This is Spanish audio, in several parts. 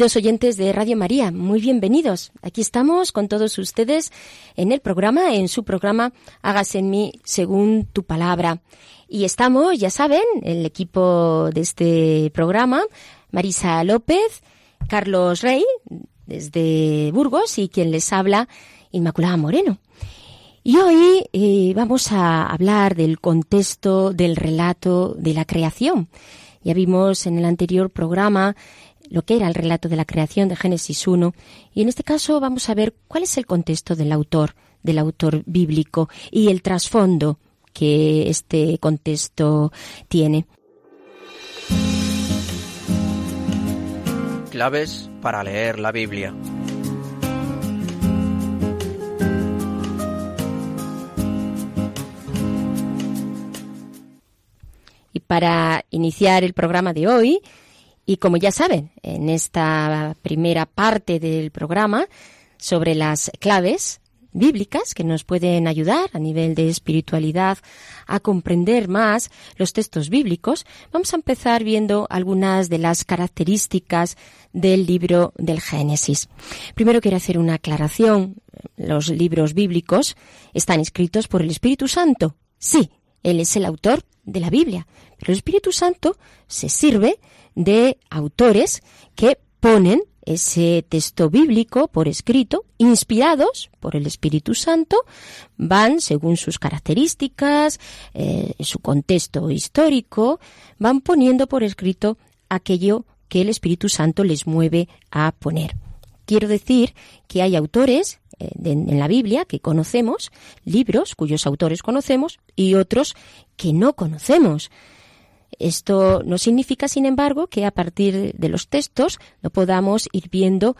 Queridos oyentes de Radio María, muy bienvenidos. Aquí estamos con todos ustedes en el programa, en su programa Hágase en mí según tu palabra. Y estamos, ya saben, el equipo de este programa, Marisa López, Carlos Rey, desde Burgos, y quien les habla, Inmaculada Moreno. Y hoy eh, vamos a hablar del contexto del relato de la creación. Ya vimos en el anterior programa lo que era el relato de la creación de Génesis 1 y en este caso vamos a ver cuál es el contexto del autor, del autor bíblico y el trasfondo que este contexto tiene. Claves para leer la Biblia. Y para iniciar el programa de hoy, y como ya saben, en esta primera parte del programa sobre las claves bíblicas que nos pueden ayudar a nivel de espiritualidad a comprender más los textos bíblicos, vamos a empezar viendo algunas de las características del libro del Génesis. Primero quiero hacer una aclaración. Los libros bíblicos están escritos por el Espíritu Santo. Sí, Él es el autor de la Biblia, pero el Espíritu Santo se sirve de autores que ponen ese texto bíblico por escrito, inspirados por el Espíritu Santo, van, según sus características, eh, su contexto histórico, van poniendo por escrito aquello que el Espíritu Santo les mueve a poner. Quiero decir que hay autores eh, en la Biblia que conocemos, libros cuyos autores conocemos y otros que no conocemos. Esto no significa, sin embargo, que a partir de los textos no podamos ir viendo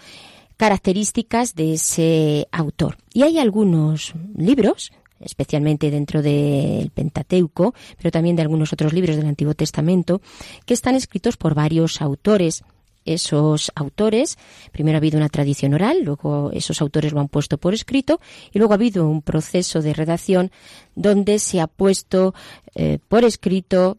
características de ese autor. Y hay algunos libros, especialmente dentro del Pentateuco, pero también de algunos otros libros del Antiguo Testamento, que están escritos por varios autores. Esos autores, primero ha habido una tradición oral, luego esos autores lo han puesto por escrito y luego ha habido un proceso de redacción donde se ha puesto eh, por escrito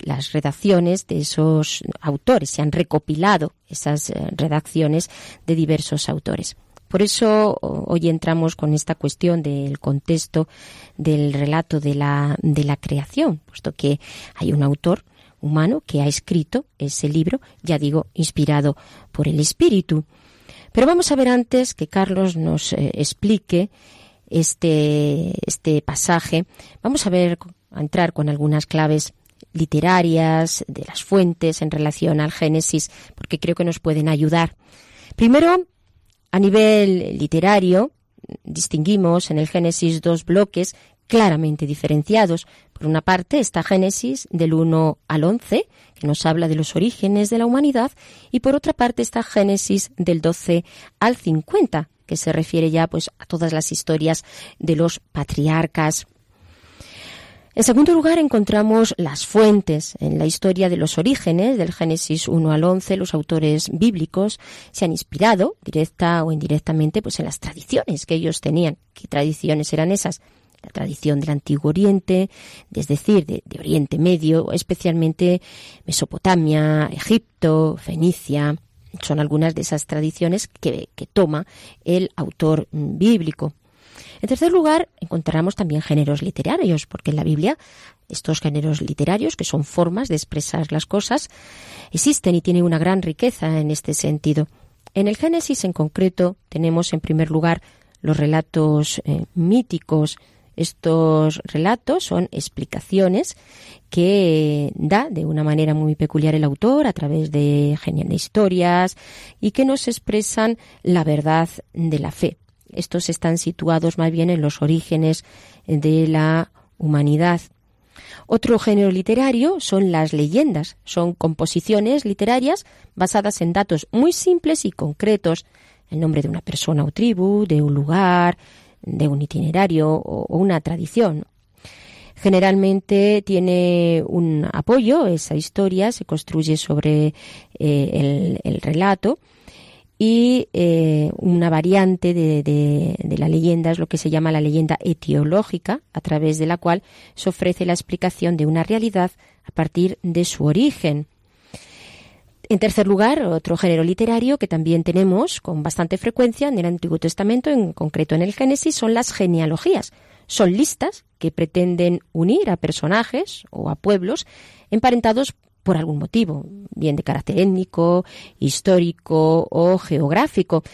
las redacciones de esos autores, se han recopilado esas eh, redacciones de diversos autores. Por eso hoy entramos con esta cuestión del contexto del relato de la, de la creación, puesto que hay un autor humano que ha escrito ese libro, ya digo, inspirado por el Espíritu. Pero vamos a ver antes que Carlos nos eh, explique este, este pasaje. Vamos a ver, a entrar con algunas claves literarias de las fuentes en relación al Génesis, porque creo que nos pueden ayudar. Primero, a nivel literario, distinguimos en el Génesis dos bloques claramente diferenciados. Por una parte está Génesis del 1 al 11, que nos habla de los orígenes de la humanidad, y por otra parte está Génesis del 12 al 50, que se refiere ya pues a todas las historias de los patriarcas. En segundo lugar, encontramos las fuentes. En la historia de los orígenes, del Génesis 1 al 11, los autores bíblicos se han inspirado, directa o indirectamente, pues en las tradiciones que ellos tenían. ¿Qué tradiciones eran esas? La tradición del Antiguo Oriente, es decir, de, Oriente Medio, especialmente Mesopotamia, Egipto, Fenicia. Son algunas de esas tradiciones que, que toma el autor mm, bíblico. En tercer lugar, encontramos también géneros literarios, porque en la Biblia estos géneros literarios, que son formas de expresar las cosas, existen y tienen una gran riqueza en este sentido. En el Génesis en concreto tenemos en primer lugar los relatos eh, míticos. Estos relatos son explicaciones que da de una manera muy peculiar el autor a través de geniales historias y que nos expresan la verdad de la fe. Estos están situados más bien en los orígenes de la humanidad. Otro género literario son las leyendas. Son composiciones literarias basadas en datos muy simples y concretos. El nombre de una persona o tribu, de un lugar, de un itinerario o una tradición. Generalmente tiene un apoyo, esa historia se construye sobre eh, el, relato y eh, una variante de, de, la leyenda es lo que se llama la leyenda etiológica, a través de la cual se ofrece la explicación de una realidad a partir de su origen. En tercer lugar, otro género literario que también tenemos con bastante frecuencia en el Antiguo Testamento, en concreto en el Génesis, son las genealogías. Son listas que pretenden unir a personajes o a pueblos emparentados por algún motivo, bien de carácter étnico, histórico o geográfico.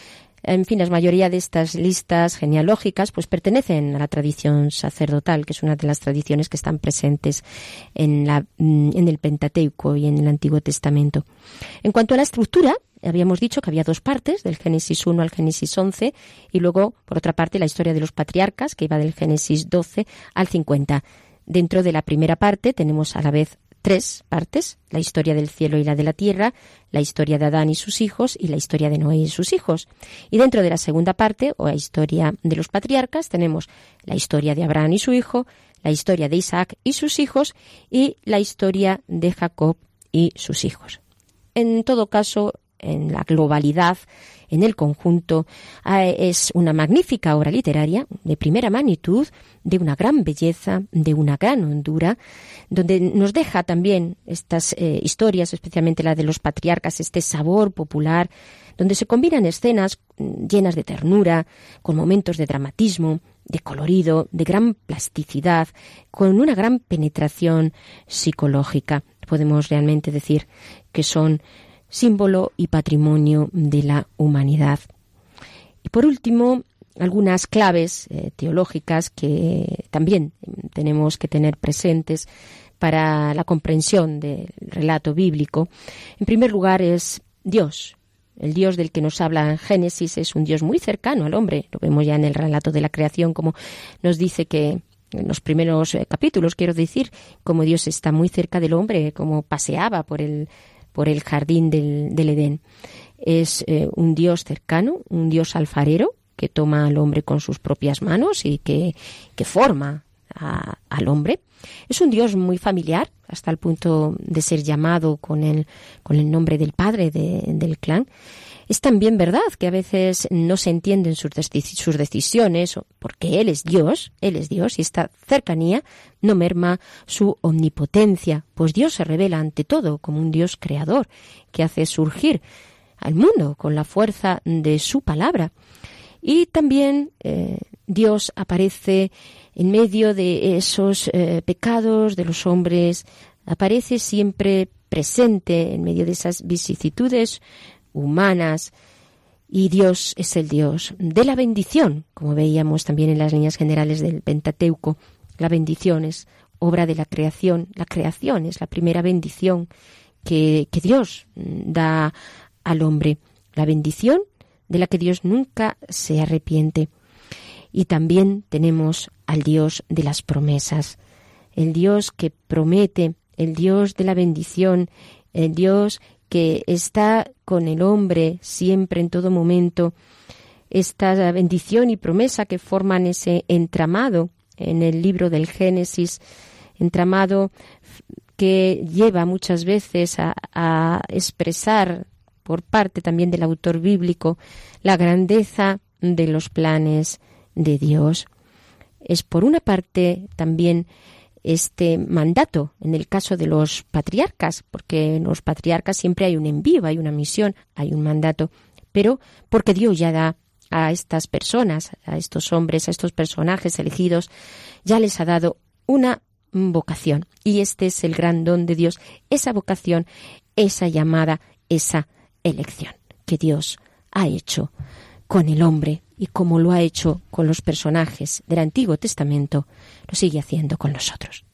En fin, la mayoría de estas listas genealógicas pues pertenecen a la tradición sacerdotal, que es una de las tradiciones que están presentes en, la, mm, en el Pentateuco y en el Antiguo Testamento. En cuanto a la estructura, habíamos dicho que había dos partes, del Génesis 1 al Génesis 11, y luego, por otra parte, la historia de los patriarcas, que iba del Génesis 12 al 50. Dentro de la primera parte tenemos a la vez tres partes, la historia del cielo y la de la tierra, la historia de Adán y sus hijos y la historia de Noé y sus hijos. Y dentro de la segunda parte, o la historia de los patriarcas, tenemos la historia de Abraham y su hijo, la historia de Isaac y sus hijos y la historia de Jacob y sus hijos. En todo caso, en la globalidad, en el conjunto, ah, es una magnífica obra literaria de primera magnitud, de una gran belleza, de una gran hondura, donde nos deja también estas eh, historias, especialmente la de los patriarcas, este sabor popular, donde se combinan escenas mm, llenas de ternura, con momentos de dramatismo, de colorido, de gran plasticidad, con una gran penetración psicológica. Podemos realmente decir que son símbolo y patrimonio de la humanidad. Y por último, algunas claves eh, teológicas que también tenemos que tener presentes para la comprensión del relato bíblico. En primer lugar es Dios. El Dios del que nos habla en Génesis es un Dios muy cercano al hombre. Lo vemos ya en el relato de la creación, como nos dice que en los primeros eh, capítulos, quiero decir, como Dios está muy cerca del hombre, como paseaba por el por el jardín del, Edén. Es eh, un Dios cercano, un Dios alfarero que toma al hombre con sus propias manos y que, forma al hombre. Es un Dios muy familiar, hasta el punto de ser llamado con el, con el nombre del padre del clan. Es también verdad que a veces no se entienden sus, sus decisiones, porque Él es Dios, Él es Dios, y esta cercanía no merma su omnipotencia, pues Dios se revela ante todo como un Dios creador, que hace surgir al mundo con la fuerza de su palabra. Y también eh, Dios aparece en medio de esos eh, pecados de los hombres, aparece siempre presente en medio de esas vicisitudes humanas. Y Dios es el Dios de la bendición, como veíamos también en las líneas generales del Pentateuco. La bendición es obra de la creación. La creación es la primera bendición que, que Dios da al hombre. La bendición de la que Dios nunca se arrepiente. Y también tenemos al Dios de las promesas, el Dios que promete, el Dios de la bendición, el Dios que está con el hombre siempre, en todo momento, esta bendición y promesa que forman ese entramado en el libro del Génesis, entramado que lleva muchas veces a, a expresar por parte también del autor bíblico la grandeza de los planes de Dios. Es por una parte también este mandato en el caso de los patriarcas, porque en los patriarcas siempre hay un envío, hay una misión, hay un mandato, pero porque Dios ya da a estas personas, a estos hombres, a estos personajes elegidos, ya les ha dado una vocación. Y este es el gran don de Dios, esa vocación, esa llamada, esa elección que Dios ha hecho con el hombre y como lo ha hecho con los personajes del Antiguo Testamento, lo sigue haciendo con nosotros.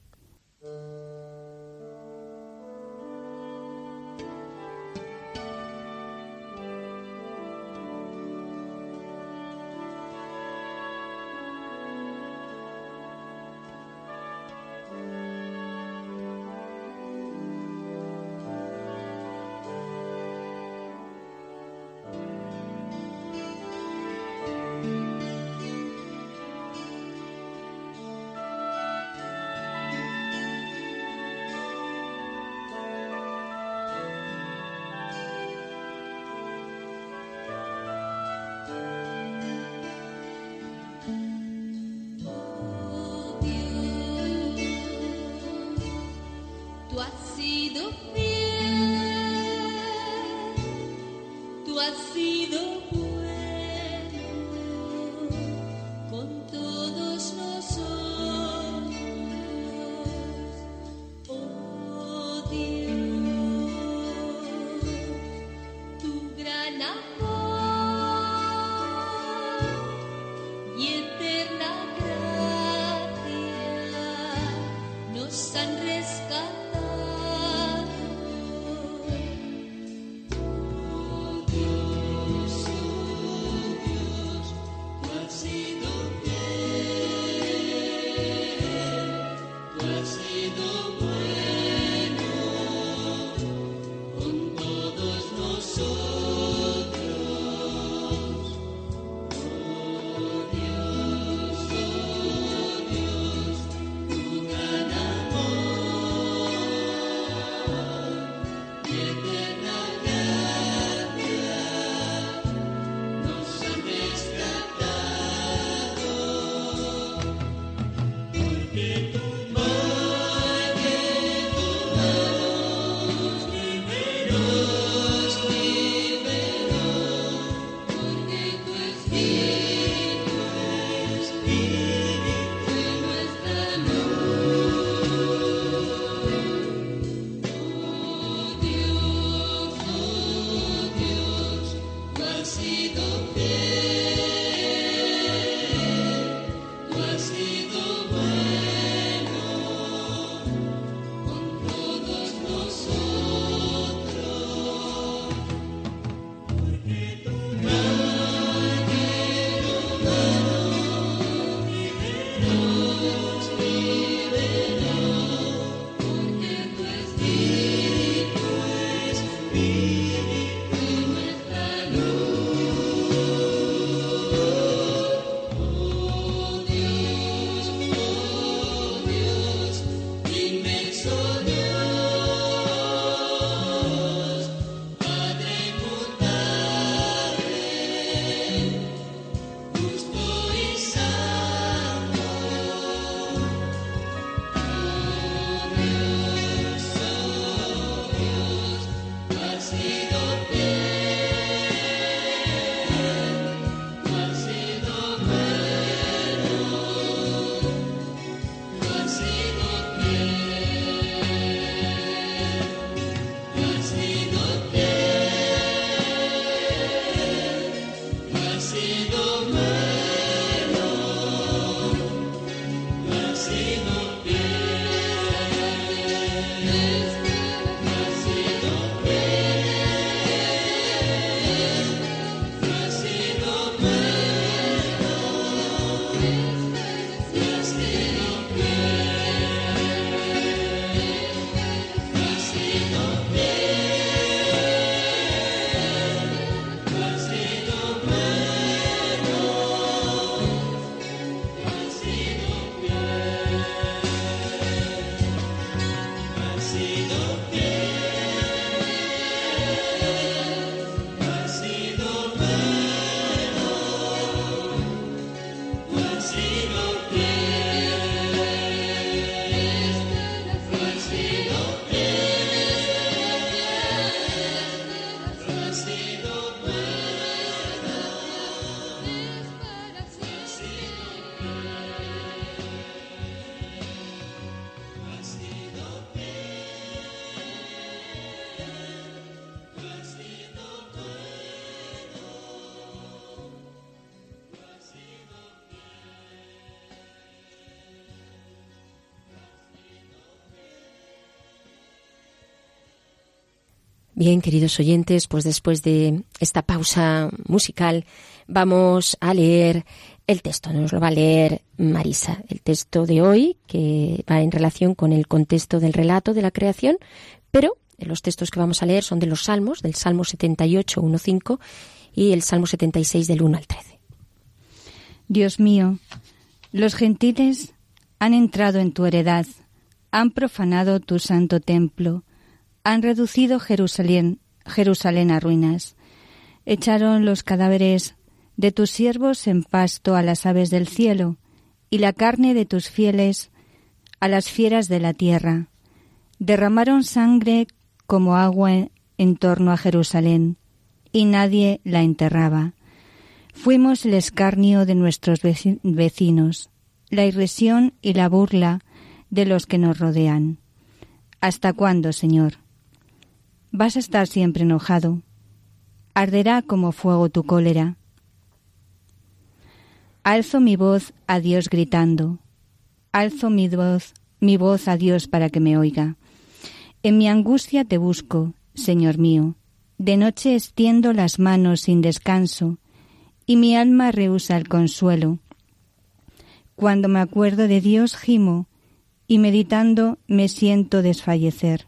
Bien, queridos oyentes, pues después de esta pausa musical vamos a leer el texto. Nos lo va a leer Marisa. El texto de hoy, que va en relación con el contexto del relato de la creación, pero los textos que vamos a leer son de los Salmos, del Salmo 78, 1.5 y el Salmo 76 del 1 al 13. Dios mío, los gentiles han entrado en tu heredad, han profanado tu santo templo han reducido Jerusalén, Jerusalén a ruinas. Echaron los cadáveres de tus siervos en pasto a las aves del cielo, y la carne de tus fieles a las fieras de la tierra. Derramaron sangre como agua en torno a Jerusalén, y nadie la enterraba. Fuimos el escarnio de nuestros vecinos, la irrisión y la burla de los que nos rodean. ¿Hasta cuándo, Señor? Vas a estar siempre enojado. Arderá como fuego tu cólera. Alzo mi voz a Dios gritando. Alzo mi voz, mi voz a Dios para que me oiga. En mi angustia te busco, Señor mío. De noche extiendo las manos sin descanso, y mi alma rehúsa el consuelo. Cuando me acuerdo de Dios gimo, y meditando me siento desfallecer.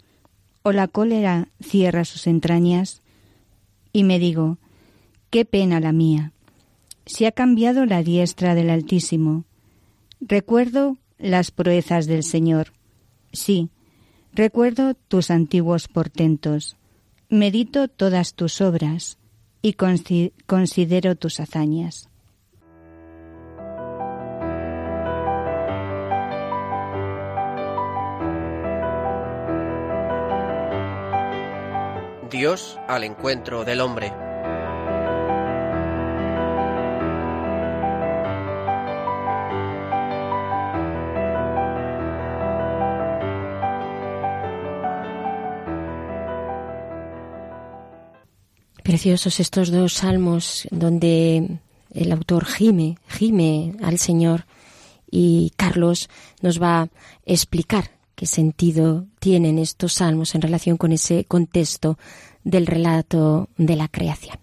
o la cólera cierra sus entrañas, y me digo, qué pena la mía. Se ha cambiado la diestra del Altísimo. Recuerdo las proezas del Señor. Sí, recuerdo tus antiguos portentos. Medito todas tus obras y considero tus hazañas. Dios al encuentro del hombre. Preciosos estos dos salmos donde el autor gime, gime al Señor y Carlos nos va a explicar qué sentido tienen estos salmos en relación con ese contexto del relato de la creación.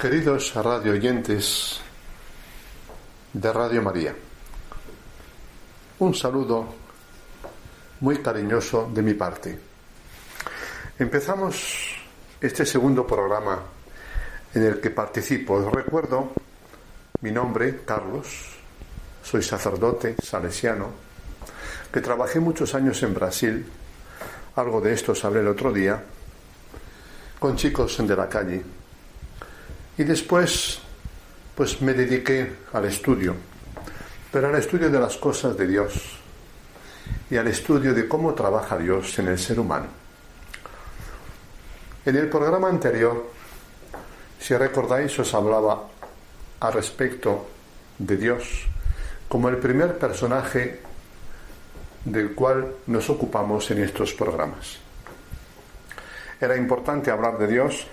Queridos radio oyentes de Radio María, un saludo muy cariñoso de mi parte. Empezamos este segundo programa en el que participo. Os recuerdo mi nombre, Carlos, soy sacerdote salesiano que trabajé muchos años en Brasil, algo de esto hablé el otro día, con chicos de la calle. Y después, pues me dediqué al estudio, pero al estudio de las cosas de Dios y al estudio de cómo trabaja Dios en el ser humano. En el programa anterior, si recordáis, os hablaba a respecto de Dios como el primer personaje del cual nos ocupamos en estos programas. Era importante hablar de Dios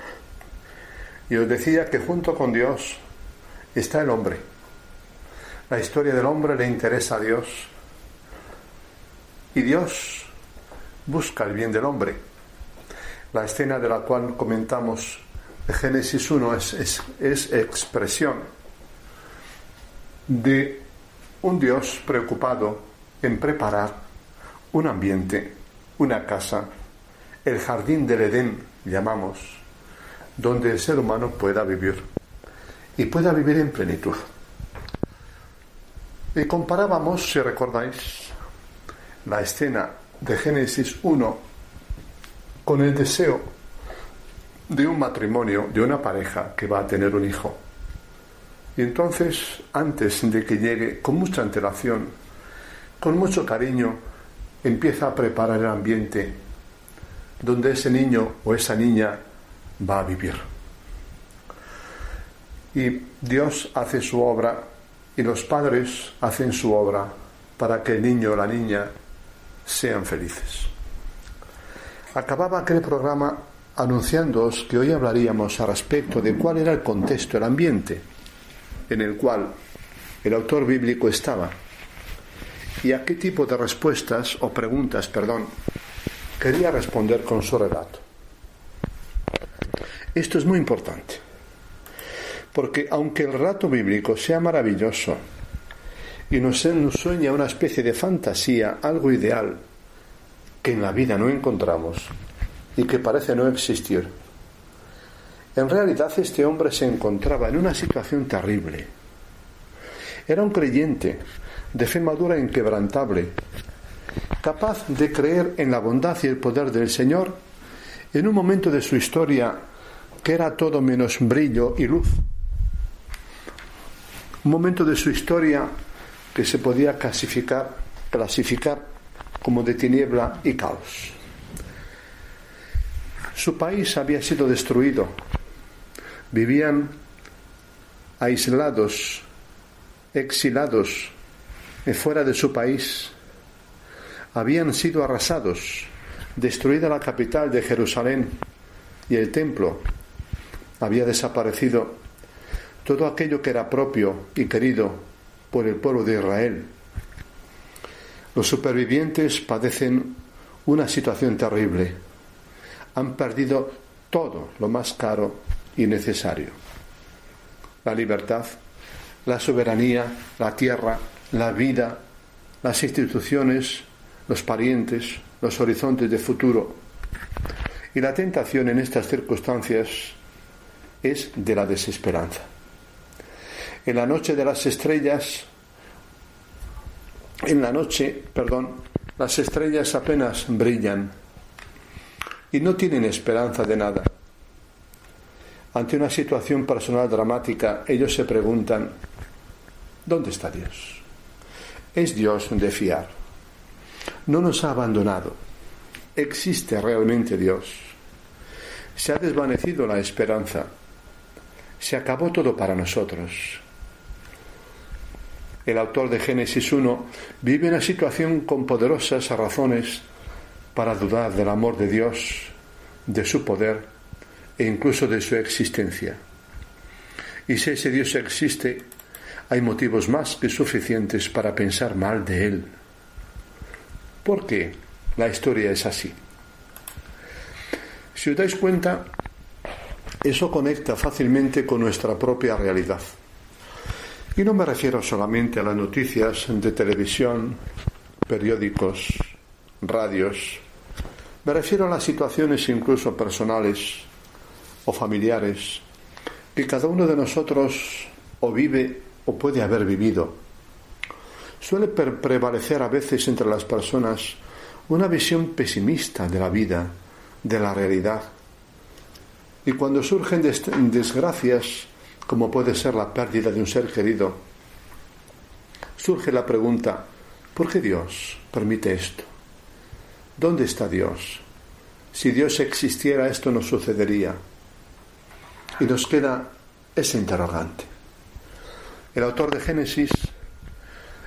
y os decía que junto con Dios está el hombre. La historia del hombre le interesa a Dios y Dios busca el bien del hombre. La escena de la cual comentamos de Génesis 1 es, es expresión de un Dios preocupado en preparar un ambiente, una casa, el jardín del Edén, llamamos, donde el ser humano pueda vivir y pueda vivir en plenitud. Y comparábamos, si recordáis, la escena de Génesis 1 con el deseo de un matrimonio, de una pareja que va a tener un hijo. Y entonces, antes de que llegue, con mucha antelación, con mucho cariño, empieza a preparar el ambiente donde ese niño o esa niña va a vivir. Y Dios hace su obra y los padres hacen su obra para que el niño o la niña sean felices. Acababa aquel programa anunciándoos que hoy hablaríamos al respecto de cuál era el contexto, el ambiente en el cual el autor bíblico estaba y a qué tipo de respuestas o preguntas, perdón, quería responder con su relato. Esto es muy importante, porque aunque el relato bíblico sea maravilloso y nos, sueña una especie de fantasía, algo ideal, que en la vida no encontramos y que parece no existir, en realidad este hombre se encontraba en una situación terrible. Era un creyente de fe madura e inquebrantable, capaz de creer en la bondad y el poder del Señor en un momento de su historia que era todo menos brillo y luz. Un momento de su historia que se podía clasificar, clasificar como de tiniebla y caos. Su país había sido destruido. Vivían aislados, exilados, fuera de su país. Habían sido arrasados, destruida la capital de Jerusalén y el templo. Había desaparecido todo aquello que era propio y querido por el pueblo de Israel. Los supervivientes padecen una situación terrible. Han perdido todo lo más caro y necesario. La libertad, la soberanía, la tierra, la vida, las instituciones, los parientes, los horizontes de futuro. Y la tentación en estas circunstancias es de la desesperanza. En la noche de las estrellas, en la noche, perdón, las estrellas apenas brillan y no tienen esperanza de nada. Ante una situación personal dramática, ellos se preguntan, ¿dónde está Dios? Es Dios de fiar. No nos ha abandonado. Existe realmente Dios. Se ha desvanecido la esperanza. Se acabó todo para nosotros. El autor de Génesis 1 vive una situación con poderosas razones para dudar del amor de Dios, de su poder e incluso de su existencia. Y si ese Dios existe, hay motivos más que suficientes para pensar mal de él. ¿Por qué? La historia es así. Si os dais cuenta, eso conecta fácilmente con nuestra propia realidad. Y no me refiero solamente a las noticias de televisión, periódicos, radios. Me refiero a las situaciones incluso personales o familiares que cada uno de nosotros o vive o puede haber vivido. Suele prevalecer a veces entre las personas una visión pesimista de la vida, de la realidad. Y cuando surgen desgracias, como puede ser la pérdida de un ser querido, surge la pregunta, ¿por qué Dios permite esto? ¿Dónde está Dios? Si Dios existiera, esto no sucedería. Y nos queda ese interrogante. El autor de Génesis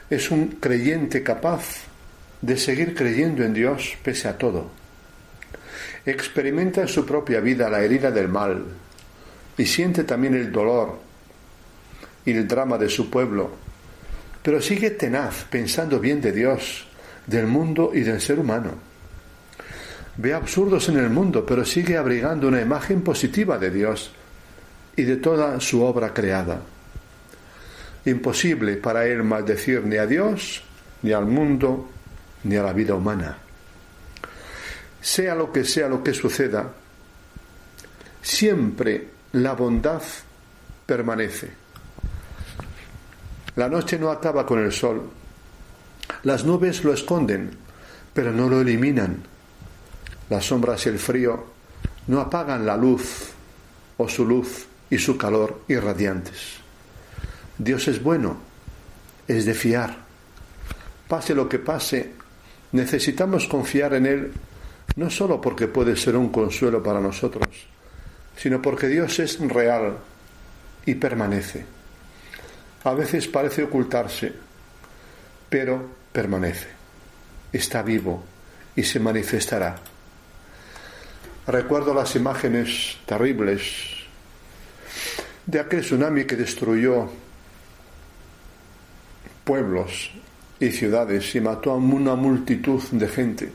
es un creyente capaz de seguir creyendo en Dios pese a todo. Experimenta en su propia vida la herida del mal y siente también el dolor y el drama de su pueblo, pero sigue tenaz pensando bien de Dios, del mundo y del ser humano. Ve absurdos en el mundo, pero sigue abrigando una imagen positiva de Dios y de toda su obra creada. Imposible para él maldecir ni a Dios, ni al mundo, ni a la vida humana. Sea lo que sea lo que suceda, siempre la bondad permanece. La noche no acaba con el sol. Las nubes lo esconden, pero no lo eliminan. Las sombras y el frío no apagan la luz o su luz y su calor irradiantes. Dios es bueno, es de fiar. Pase lo que pase, necesitamos confiar en Él no solo porque puede ser un consuelo para nosotros, sino porque Dios es real y permanece. A veces parece ocultarse, pero permanece, está vivo y se manifestará. Recuerdo las imágenes terribles de aquel tsunami que destruyó pueblos y ciudades y mató a una multitud de gente.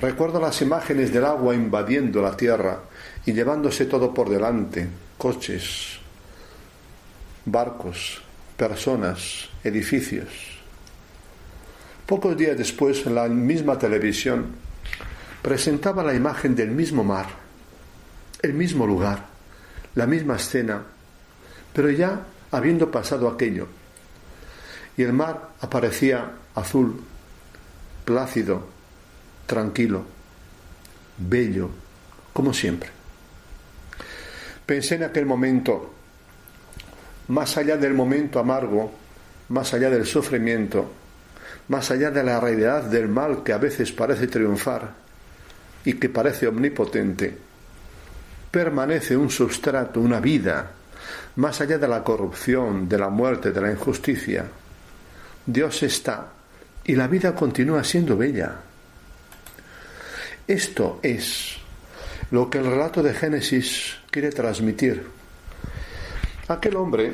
Recuerdo las imágenes del agua invadiendo la tierra y llevándose todo por delante, coches, barcos, personas, edificios. Pocos días después, la misma televisión presentaba la imagen del mismo mar, el mismo lugar, la misma escena, pero ya habiendo pasado aquello. Y el mar aparecía azul, plácido, tranquilo, bello, como siempre. Pensé en aquel momento, más allá del momento amargo, más allá del sufrimiento, más allá de la realidad del mal que a veces parece triunfar y que parece omnipotente, permanece un sustrato, una vida, más allá de la corrupción, de la muerte, de la injusticia. Dios está y la vida continúa siendo bella. Esto es lo que el relato de Génesis quiere transmitir. Aquel hombre,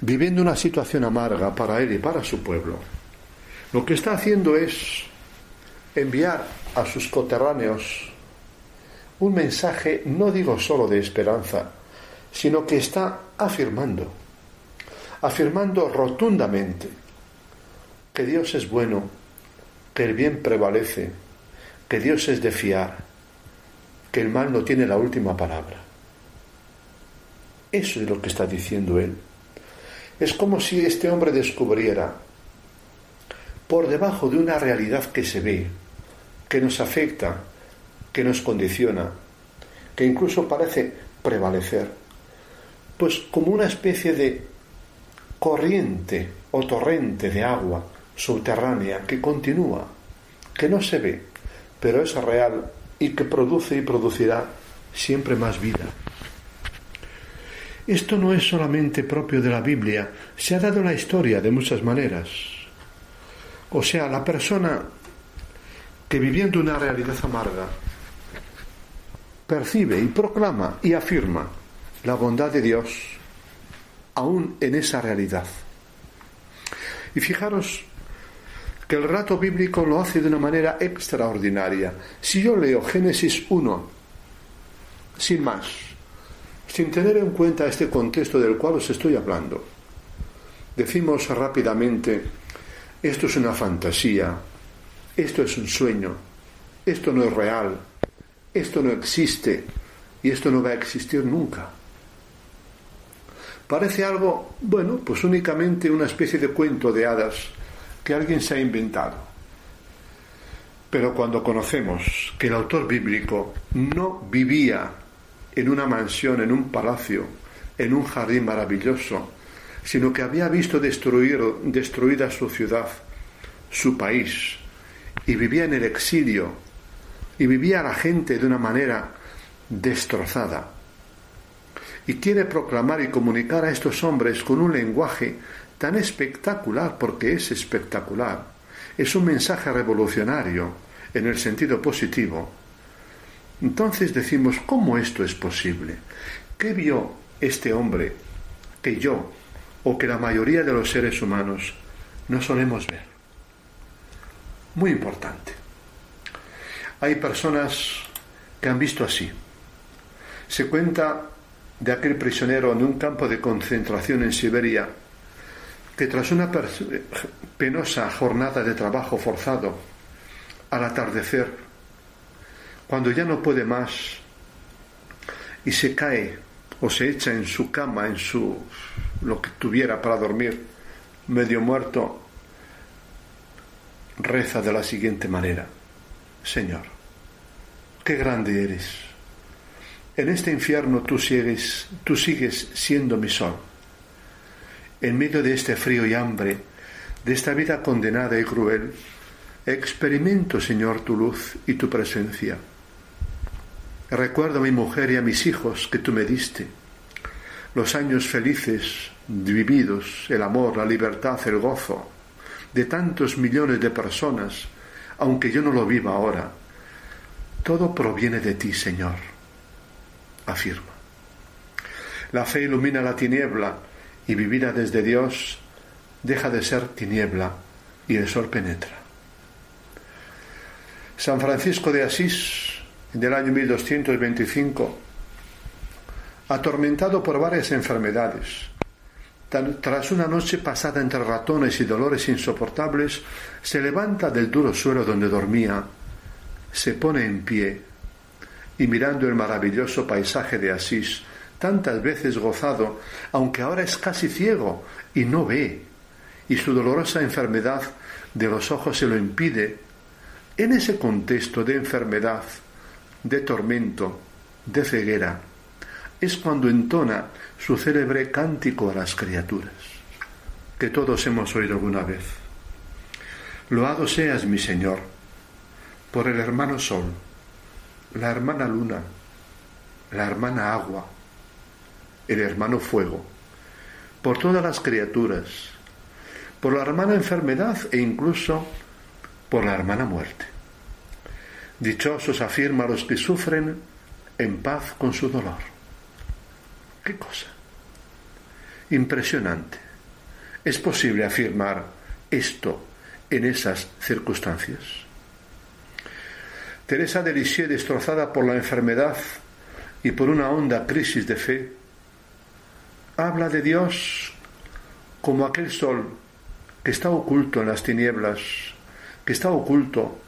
viviendo una situación amarga para él y para su pueblo, lo que está haciendo es enviar a sus coterráneos un mensaje, no digo solo de esperanza, sino que está afirmando, afirmando rotundamente que Dios es bueno, que el bien prevalece, que Dios es de fiar, que el mal no tiene la última palabra. Eso es lo que está diciendo él. Es como si este hombre descubriera, por debajo de una realidad que se ve, que nos afecta, que nos condiciona, que incluso parece prevalecer, pues como una especie de corriente o torrente de agua subterránea que continúa, que no se ve, pero es real y que produce y producirá siempre más vida. Esto no es solamente propio de la Biblia, se ha dado la historia de muchas maneras. O sea, la persona que viviendo una realidad amarga percibe y proclama y afirma la bondad de Dios aún en esa realidad. Y fijaros que el relato bíblico lo hace de una manera extraordinaria. Si yo leo Génesis 1, sin más, sin tener en cuenta este contexto del cual os estoy hablando, decimos rápidamente, esto es una fantasía, esto es un sueño, esto no es real, esto no existe y esto no va a existir nunca. Parece algo, bueno, pues únicamente una especie de cuento de hadas que alguien se ha inventado. Pero cuando conocemos que el autor bíblico no vivía en una mansión, en un palacio, en un jardín maravilloso, sino que había visto destruir, destruida su ciudad, su país, y vivía en el exilio, y vivía la gente de una manera destrozada. Y quiere proclamar y comunicar a estos hombres con un lenguaje tan espectacular porque es espectacular. Es un mensaje revolucionario en el sentido positivo. Entonces decimos, ¿cómo esto es posible? ¿Qué vio este hombre que yo o que la mayoría de los seres humanos no solemos ver? Muy importante. Hay personas que han visto así. Se cuenta de aquel prisionero en un campo de concentración en Siberia que tras una penosa jornada de trabajo forzado, al atardecer, cuando ya no puede más y se cae o se echa en su cama, en su lo que tuviera para dormir, medio muerto, reza de la siguiente manera: Señor, qué grande eres. En este infierno tú sigues, tú sigues siendo mi sol en medio de este frío y hambre, de esta vida condenada y cruel, Experimento, Señor, tu luz y tu presencia. Recuerdo a mi mujer y a mis hijos que tú me diste, los años felices vividos, el amor, la libertad, el gozo de tantos millones de personas, aunque yo no lo viva ahora. Todo proviene de ti, Señor, afirma. La fe ilumina la tiniebla y vivida desde Dios deja de ser tiniebla y el sol penetra. San Francisco de Asís, del año 1225, atormentado por varias enfermedades, tras una noche pasada entre ratones y dolores insoportables, se levanta del duro suelo donde dormía, se pone en pie y mirando el maravilloso paisaje de Asís, tantas veces gozado, aunque ahora es casi ciego y no ve, y su dolorosa enfermedad de los ojos se lo impide, en ese contexto de enfermedad, de tormento, de ceguera, es cuando entona su célebre cántico a las criaturas, que todos hemos oído alguna vez. Loado seas, mi Señor, por el hermano Sol, la hermana Luna, la hermana Agua, el hermano Fuego, por todas las criaturas, por la hermana enfermedad e incluso por la hermana muerte. Dichosos afirma los que sufren en paz con su dolor. ¿Qué cosa? Impresionante. ¿Es posible afirmar esto en esas circunstancias? Teresa de Lisieux, destrozada por la enfermedad y por una honda crisis de fe, habla de Dios como aquel sol que está oculto en las tinieblas, que está oculto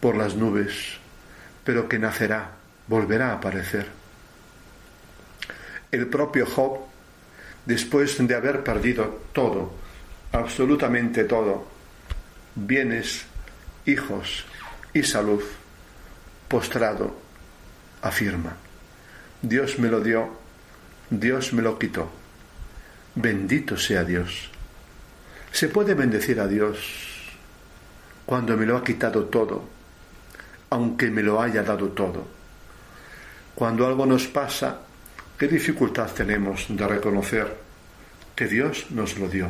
por las nubes, pero que nacerá, volverá a aparecer. El propio Job, después de haber perdido todo, absolutamente todo, bienes, hijos y salud, postrado, afirma, Dios me lo dio, Dios me lo quitó. Bendito sea Dios. Se puede bendecir a Dios cuando me lo ha quitado todo, aunque me lo haya dado todo. Cuando algo nos pasa, ¿qué dificultad tenemos de reconocer que Dios nos lo dio?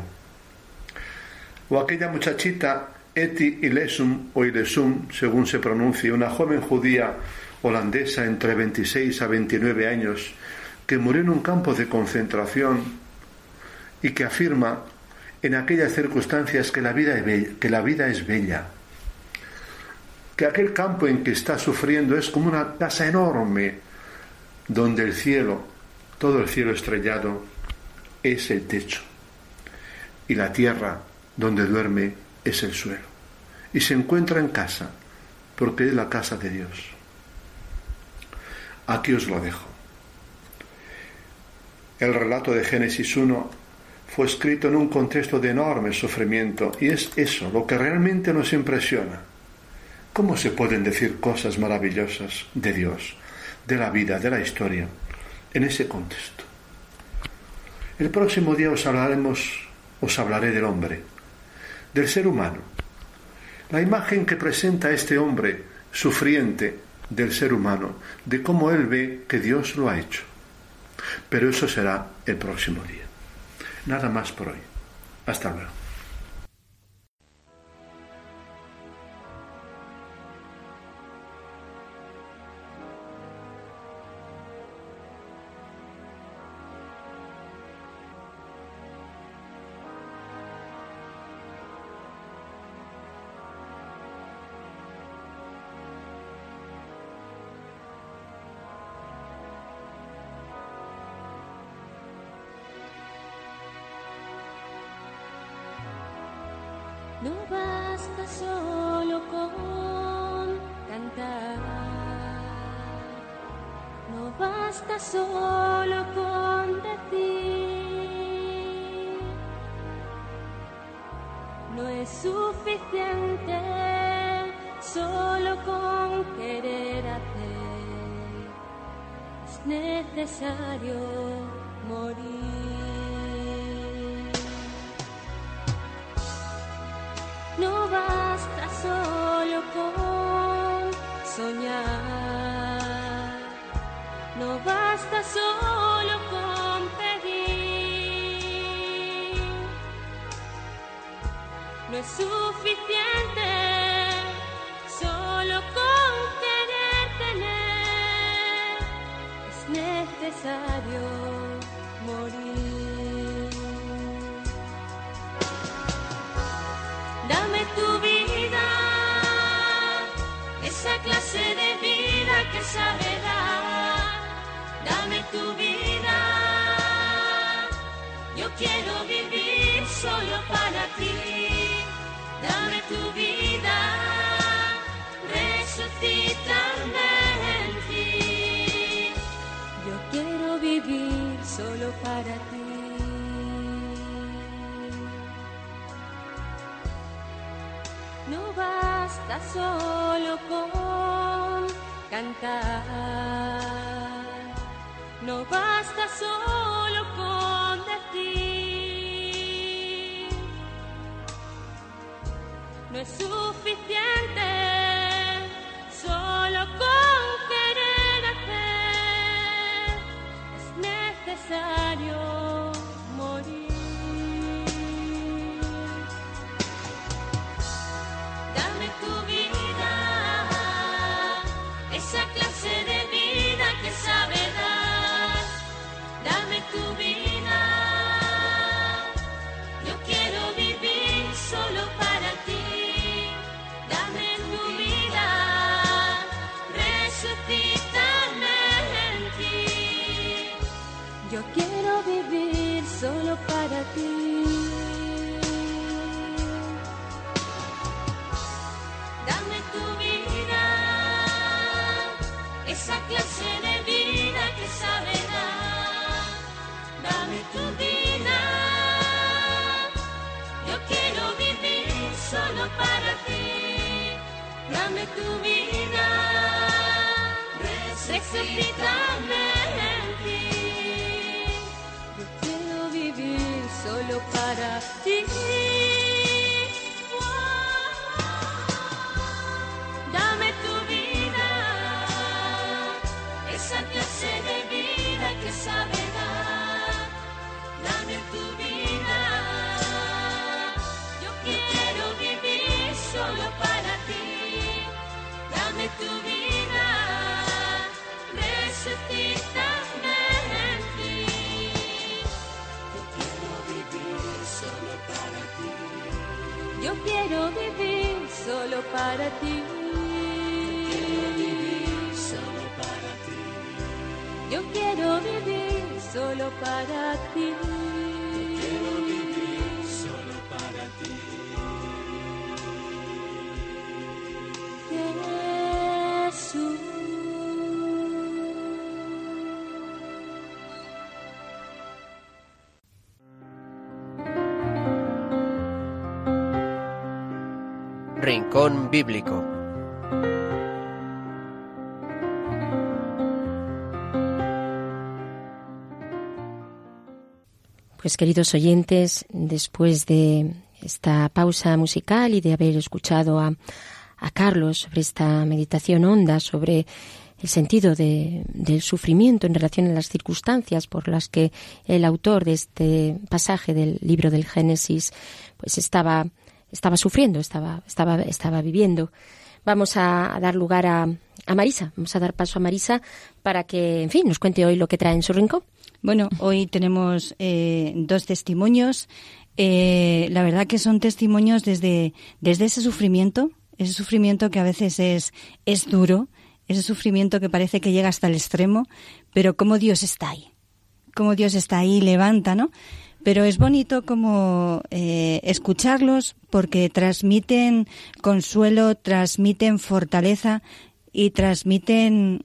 O aquella muchachita Eti Ilesum o Ilesum, según se pronuncie, una joven judía holandesa entre 26 a 29 años, que murió en un campo de concentración y que afirma en aquellas circunstancias que la vida es bella, que la vida es bella que aquel campo en que está sufriendo es como una casa enorme donde el cielo, todo el cielo estrellado, es el techo y la tierra donde duerme es el suelo. Y se encuentra en casa porque es la casa de Dios. Aquí os lo dejo. El relato de Génesis 1 fue escrito en un contexto de enorme sufrimiento y es eso lo que realmente nos impresiona ¿Cómo se pueden decir cosas maravillosas de Dios, de la vida, de la historia, en ese contexto? El próximo día os hablaremos, os hablaré del hombre, del ser humano, la imagen que presenta este hombre sufriente del ser humano, de cómo él ve que Dios lo ha hecho. Pero eso será el próximo día. Nada más por hoy. Hasta luego. necesario morir. No basta solo con soñar, no basta solo con pedir, no es suficiente morir. Dame tu vida, esa clase de vida que sabe dar. Dame tu vida, yo quiero vivir solo para solo para ti. No basta solo con cantar, no basta solo con decir, no es suficiente Rincón Bíblico. Pues queridos oyentes, después de esta pausa musical y de haber escuchado a, a Carlos sobre esta meditación honda sobre el sentido de- del sufrimiento en relación a las circunstancias por las que el autor de este pasaje del libro del Génesis pues estaba estaba sufriendo, estaba estaba estaba viviendo. Vamos a, dar lugar a, a Marisa, vamos a dar paso a Marisa para que, en fin, nos cuente hoy lo que trae en su rincón. Bueno, hoy tenemos eh, dos testimonios. Eh, la verdad que son testimonios desde, desde ese sufrimiento, ese sufrimiento que a veces es, es duro, ese sufrimiento que parece que llega hasta el extremo, pero cómo Dios está ahí, cómo Dios está ahí y levanta, ¿no? Pero es bonito como eh, escucharlos porque transmiten consuelo, transmiten fortaleza y transmiten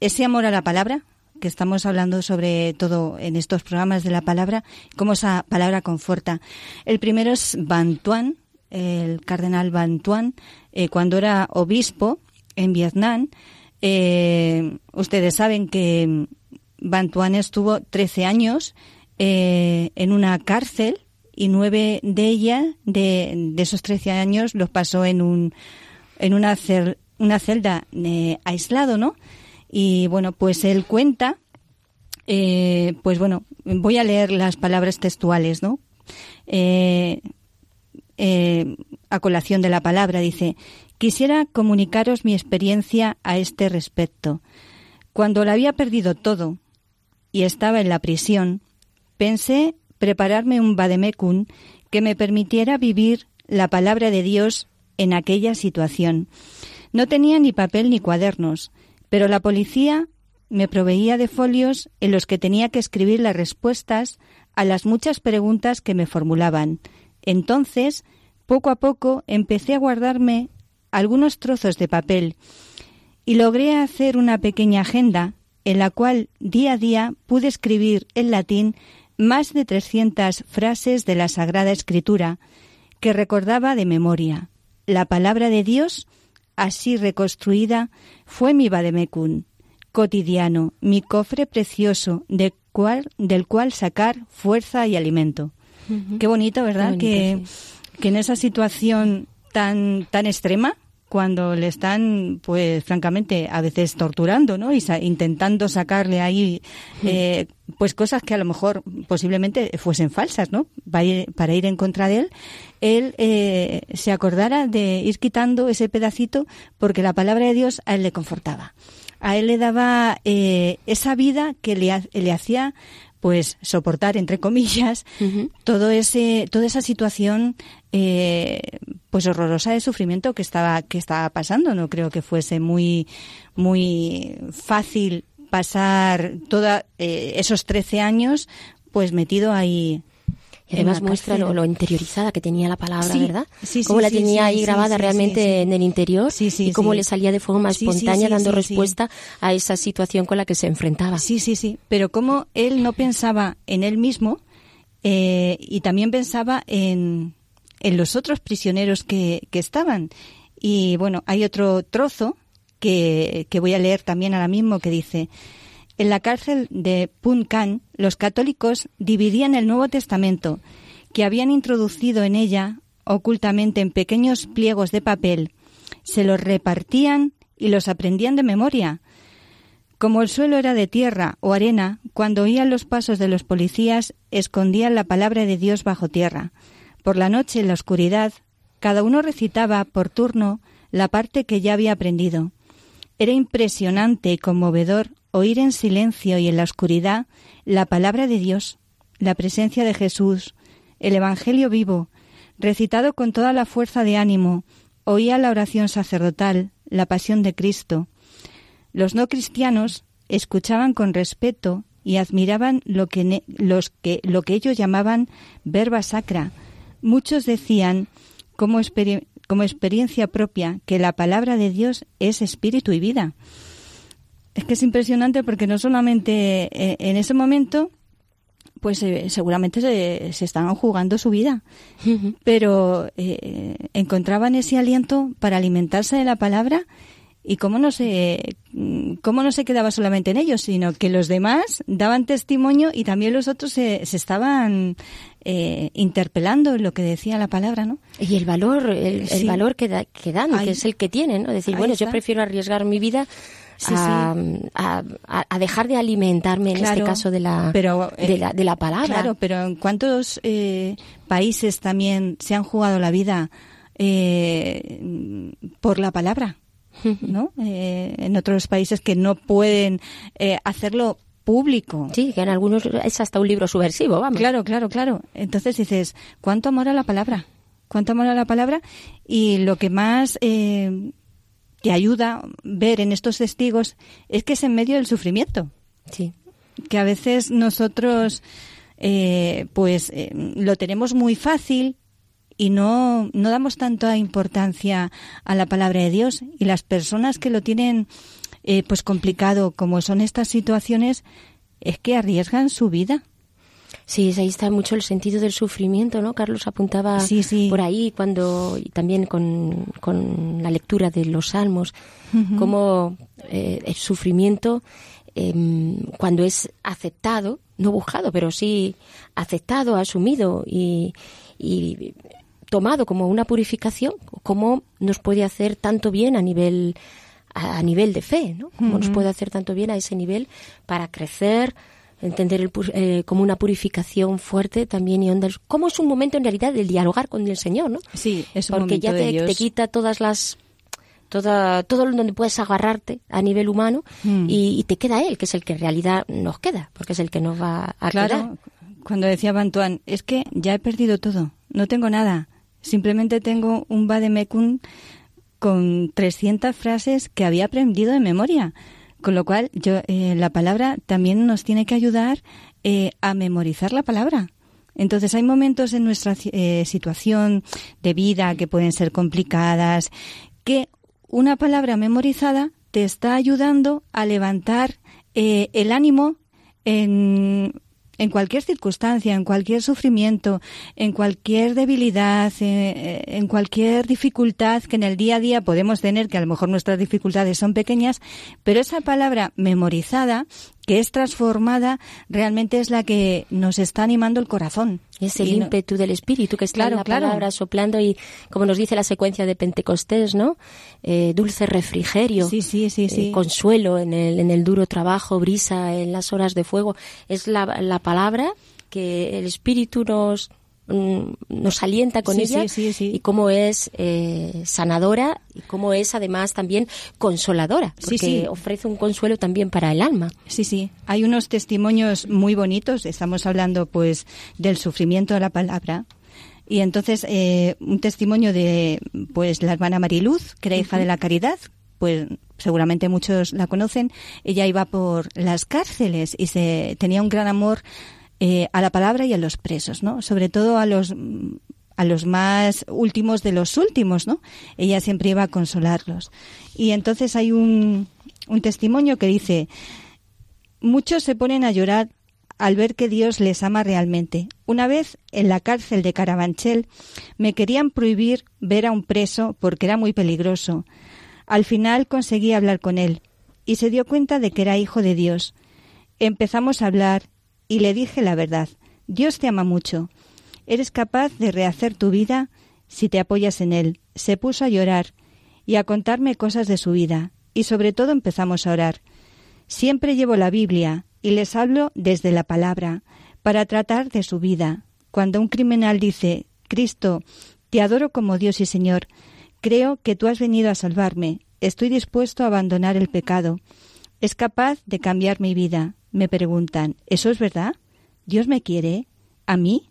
ese amor a la palabra, que estamos hablando sobre todo en estos programas de la palabra, cómo esa palabra conforta. El primero es Bantuan, el cardenal Bantuan, eh, cuando era obispo en Vietnam. eh, ustedes saben que Bantuan estuvo 13 años eh, en una cárcel y nueve de ella, de, de esos 13 años, los pasó en un en una, una celda eh, aislado, ¿no? Y bueno, pues él cuenta, eh, pues bueno, voy a leer las palabras textuales, ¿no? Eh, eh, a colación de la palabra. Dice, quisiera comunicaros mi experiencia a este respecto. Cuando lo había perdido todo y estaba en la prisión, pensé prepararme un vademecum que me permitiera vivir la palabra de Dios en aquella situación. No tenía ni papel ni cuadernos, pero la policía me proveía de folios en los que tenía que escribir las respuestas a las muchas preguntas que me formulaban. Entonces, poco a poco, empecé a guardarme algunos trozos de papel y logré hacer una pequeña agenda en la cual día a día pude escribir en latín más de 300 frases de la Sagrada Escritura que recordaba de memoria. La palabra de Dios, así reconstruida, fue mi vademecum cotidiano, mi cofre precioso de cual, del cual sacar fuerza y alimento. Qué bonito, ¿verdad? Qué bonito, que, que en esa situación tan, tan extrema, cuando le están, pues francamente, a veces torturando, ¿no? Y sa- intentando sacarle ahí, eh, pues cosas que a lo mejor posiblemente fuesen falsas, ¿no? Para ir, para ir en contra de él, él eh, se acordara de ir quitando ese pedacito porque la palabra de Dios a él le confortaba. A él le daba eh, esa vida que le, ha- le hacía pues soportar entre comillas todo ese toda esa situación eh, pues horrorosa de sufrimiento que estaba que estaba pasando. No creo que fuese muy muy fácil pasar toda eh, esos 13 años pues metido ahí Y además la muestra lo, lo interiorizada que tenía la palabra, Sí, ¿verdad? sí, sí, cómo la sí, tenía sí, ahí grabada realmente en el interior y cómo le salía de forma espontánea dando respuesta a esa situación con la que se enfrentaba. Sí, sí, sí. Pero como él no pensaba en él mismo eh, y también pensaba en, en los otros prisioneros que, que estaban. Y bueno, hay otro trozo que, que voy a leer también ahora mismo que dice, en la cárcel de Puncan, los católicos dividían el Nuevo Testamento, que habían introducido en ella ocultamente en pequeños pliegos de papel, se los repartían y los aprendían de memoria. Como el suelo era de tierra o arena, cuando oían los pasos de los policías, escondían la palabra de Dios bajo tierra. Por la noche, en la oscuridad, cada uno recitaba por turno la parte que ya había aprendido. Era impresionante y conmovedor oír en silencio y en la oscuridad la palabra de Dios, la presencia de Jesús, el Evangelio vivo, recitado con toda la fuerza de ánimo, oía la oración sacerdotal, la pasión de Cristo. Los no cristianos escuchaban con respeto y admiraban lo que, los que, lo que ellos llamaban verba sacra. Muchos decían, como, como experiencia propia, que la palabra de Dios es espíritu y vida. Es que es impresionante porque no solamente eh, en ese momento, pues eh, seguramente se, se estaban jugando su vida, pero eh, encontraban ese aliento para alimentarse de la palabra y cómo no se cómo no se quedaba solamente en ellos, sino que los demás daban testimonio y también los otros se, se estaban eh, interpelando en lo que decía la palabra, ¿no? Y el valor, el, valor que, da- que dan, Ahí- que es el que tienen, ¿no? Decir, bueno, yo prefiero arriesgar mi vida Sí, a, a- a- a dejar de alimentarme, en este Claro, caso, de la, pero, eh, de la, de la palabra. Claro, pero ¿en cuántos eh, países también se han jugado la vida eh, por la palabra? ¿No? Eh, en otros países que no pueden hacerlo público. Sí, que en algunos es hasta un libro subversivo, vamos. Claro, claro, claro. Entonces dices, ¿cuánto amor a la palabra? ¿Cuánto amor a la palabra? Y lo que más te ayuda ver en estos testigos es que es en medio del sufrimiento Sí. que a veces nosotros eh, pues eh, lo tenemos muy fácil y no, no damos tanta importancia a la palabra de Dios y las personas que lo tienen eh, pues complicado como son estas situaciones es que arriesgan su vida. Sí, ahí está mucho el sentido del sufrimiento, ¿no? Carlos apuntaba Sí, sí. por ahí cuando, y también con, con la lectura de los salmos, cómo eh, el sufrimiento, em, cuando es aceptado, no buscado, pero sí aceptado, asumido y, y tomado como una purificación, cómo nos puede hacer tanto bien a nivel a, a nivel de fe, ¿no? Cómo nos puede hacer tanto bien a ese nivel para crecer, entender el eh, como una purificación fuerte también y onda. Como es un momento en realidad de dialogar con el Señor, ¿no? Sí, es un Porque momento ya de te, Dios. te quita todas las toda todo donde puedes agarrarte a nivel humano Mm. y, y te queda él, que es el que en realidad nos queda, porque es el que nos va a quedar. Claro, cuando decía Bantuan, es que ya he perdido todo, no tengo nada. Simplemente tengo un vademecum con 300 frases que había aprendido de memoria. Con lo cual, yo, eh, la palabra también nos tiene que ayudar eh, a memorizar la palabra. Entonces, hay momentos en nuestra eh, situación de vida que pueden ser complicadas, que una palabra memorizada te está ayudando a levantar eh, el ánimo en, en cualquier circunstancia, en cualquier sufrimiento, en cualquier debilidad, eh, en cualquier dificultad que en el día a día podemos tener, que a lo mejor nuestras dificultades son pequeñas, pero esa palabra memorizada, que es transformada, realmente es la que nos está animando el corazón. Es el Y no- ímpetu del Espíritu que está Claro, en la claro. palabra soplando y, como nos dice la secuencia de Pentecostés, ¿no? Eh, dulce refrigerio, Sí, sí, sí, eh, consuelo en el, en el duro trabajo, brisa en las horas de fuego. Es la, la palabra que el Espíritu nos nos alienta con Sí, ella sí, sí, sí. y cómo es eh, sanadora y cómo es además también consoladora porque ofrece un consuelo también para el alma Sí, sí. Hay unos testimonios muy bonitos. Estamos hablando, pues, del sufrimiento de la palabra. Y entonces, eh, un testimonio de, pues, la hermana Mariluz, que era hija de la caridad, pues, seguramente muchos la conocen. Ella iba por las cárceles y se tenía un gran amor eh, a la palabra y a los presos, ¿no? Sobre todo a los a los más últimos de los últimos, ¿no? Ella siempre iba a consolarlos. Y entonces hay un, un testimonio que dice, Muchos se ponen a llorar al ver que Dios les ama realmente. Una vez, en la cárcel de Carabanchel, me querían prohibir ver a un preso porque era muy peligroso. Al final conseguí hablar con él y se dio cuenta de que era hijo de Dios. Empezamos a hablar y le dije la verdad. Dios te ama mucho. Eres capaz de rehacer tu vida si te apoyas en él. Se puso a llorar y a contarme cosas de su vida y sobre todo empezamos a orar. Siempre llevo la Biblia y les hablo desde la palabra para tratar de su vida. Cuando un criminal dice, Cristo, te adoro como Dios y Señor, creo que tú has venido a salvarme, estoy dispuesto a abandonar el pecado. Es capaz de cambiar mi vida. Me preguntan, ¿eso es verdad? ¿Dios me quiere? ¿A mí?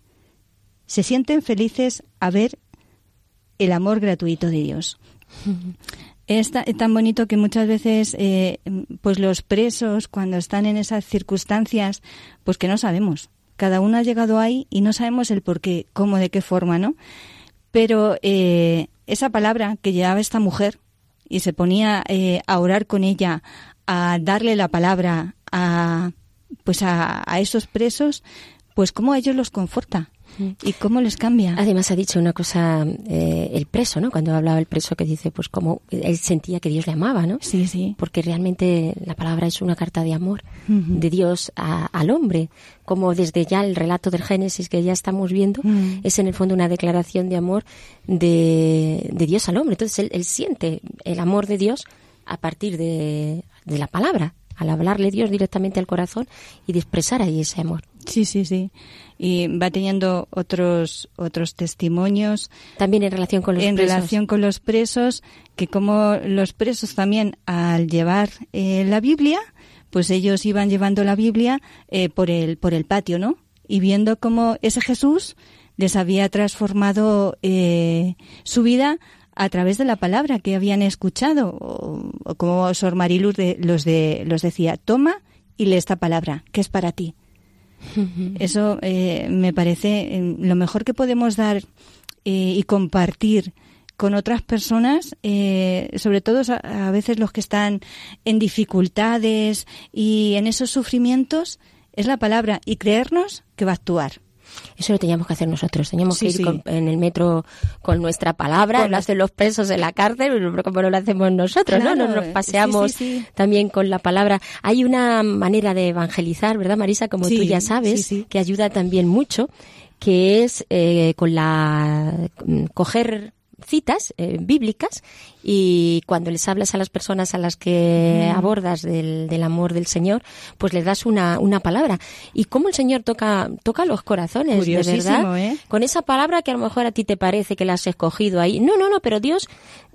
Se sienten felices a ver el amor gratuito de Dios. Es ta- tan bonito que muchas veces, eh, pues los presos, cuando están en esas circunstancias, pues que no sabemos. Cada uno ha llegado ahí y no sabemos el por qué, cómo, de qué forma, ¿no? Pero eh, esa palabra que llevaba esta mujer y se ponía eh, a orar con ella, a darle la palabra a, pues a, a esos presos, pues cómo a ellos los conforta y cómo les cambia. Además ha dicho una cosa eh, el preso, ¿no? Cuando hablaba el preso que dice, pues como él sentía que Dios le amaba, ¿no? Sí, sí. Porque realmente la palabra es una carta de amor de Dios a- al hombre, como desde ya el relato del Génesis que ya estamos viendo es en el fondo una declaración de amor de, de Dios al hombre. Entonces él, él siente el amor de Dios a partir de, de la palabra, al hablarle Dios directamente al corazón y de expresar ahí ese amor. Sí, sí, sí. Y va teniendo otros otros testimonios También en relación con los en presos. relación con los presos, que como los presos también al llevar eh, la Biblia, pues ellos iban llevando la Biblia eh, por el por el patio, ¿no? Y viendo cómo ese Jesús les había transformado eh, su vida a través de la palabra que habían escuchado, o, o como Sor Mariluz de, los de los decía, toma y lee esta palabra, que es para ti. Eso eh, me parece eh, lo mejor que podemos dar eh, y compartir con otras personas, eh, sobre todo a, a veces los que están en dificultades y en esos sufrimientos, es la palabra y creernos que va a actuar. Eso lo teníamos que hacer nosotros. Teníamos Sí, que ir sí. con- en el metro con nuestra palabra. Con lo hacen los presos en la cárcel, pero como no lo hacemos nosotros, ¿no? Claro, Nos, nos paseamos sí, también con la palabra. Hay una manera de evangelizar, ¿verdad, Marisa? Como tú ya sabes, que ayuda también mucho, que es eh, con la mm, coger citas eh, bíblicas y cuando les hablas a las personas a las que abordas del, del amor del Señor, pues les das una, una palabra. Y cómo el Señor toca, toca los corazones, de verdad. ¿eh? Con esa palabra que a lo mejor a ti te parece que la has escogido ahí. No, no, no, pero Dios,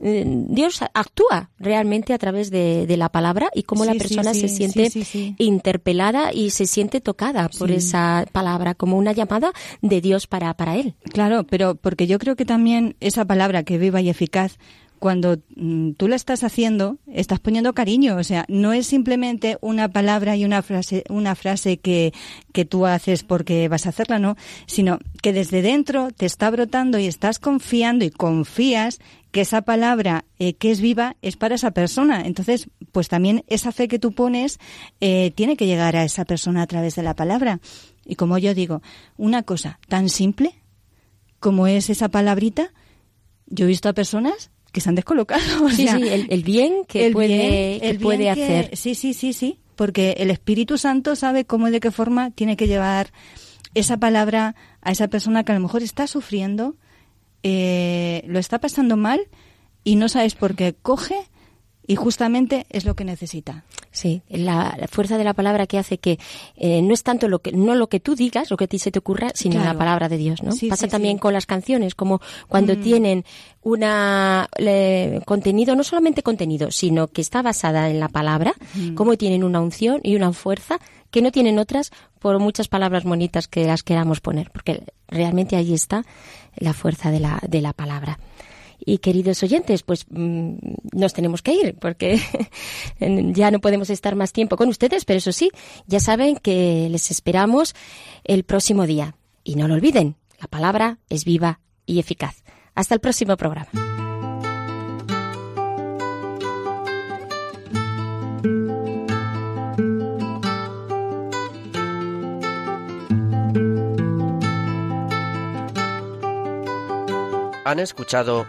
eh, Dios actúa realmente a través de, de la palabra y cómo la Sí, persona sí, se siente interpelada y se siente tocada por esa palabra, como una llamada de Dios para, para él. Claro, pero porque yo creo que también esa palabra que viva y eficaz, cuando mm, tú la estás haciendo, estás poniendo cariño. O sea, no es simplemente una palabra y una frase, una frase que, que tú haces porque vas a hacerla, no, sino que desde dentro te está brotando y estás confiando y confías que esa palabra eh, que es viva es para esa persona. Entonces, pues también esa fe que tú pones eh, tiene que llegar a esa persona a través de la palabra. Y como yo digo, una cosa tan simple como es esa palabrita, yo he visto a personas que se han descolocado. o Sí, sea, sí, el, el bien que el puede, bien- que el puede bien que- hacer. Sí, sí, sí, sí, porque el Espíritu Santo sabe cómo y de qué forma tiene que llevar esa palabra a esa persona que a lo mejor está sufriendo, eh, lo está pasando mal y no sabes por qué coge y justamente es lo que necesita. Sí, la, la fuerza de la palabra que hace que eh, no es tanto lo que no lo que tú digas, lo que a ti se te ocurra, sino Claro. la palabra de Dios, ¿no? Sí, Pasa sí, también sí. con las canciones, como cuando Mm. tienen una le- contenido, no solamente contenido, sino que está basada en la palabra, Mm. como tienen una unción y una fuerza que no tienen otras por muchas palabras bonitas que las queramos poner, porque realmente ahí está la fuerza de la, de la palabra. Y queridos oyentes, pues mm, nos tenemos que ir porque ya no podemos estar más tiempo con ustedes, pero eso sí, ya saben que les esperamos el próximo día. Y no lo olviden, la palabra es viva y eficaz. Hasta el próximo programa. Han escuchado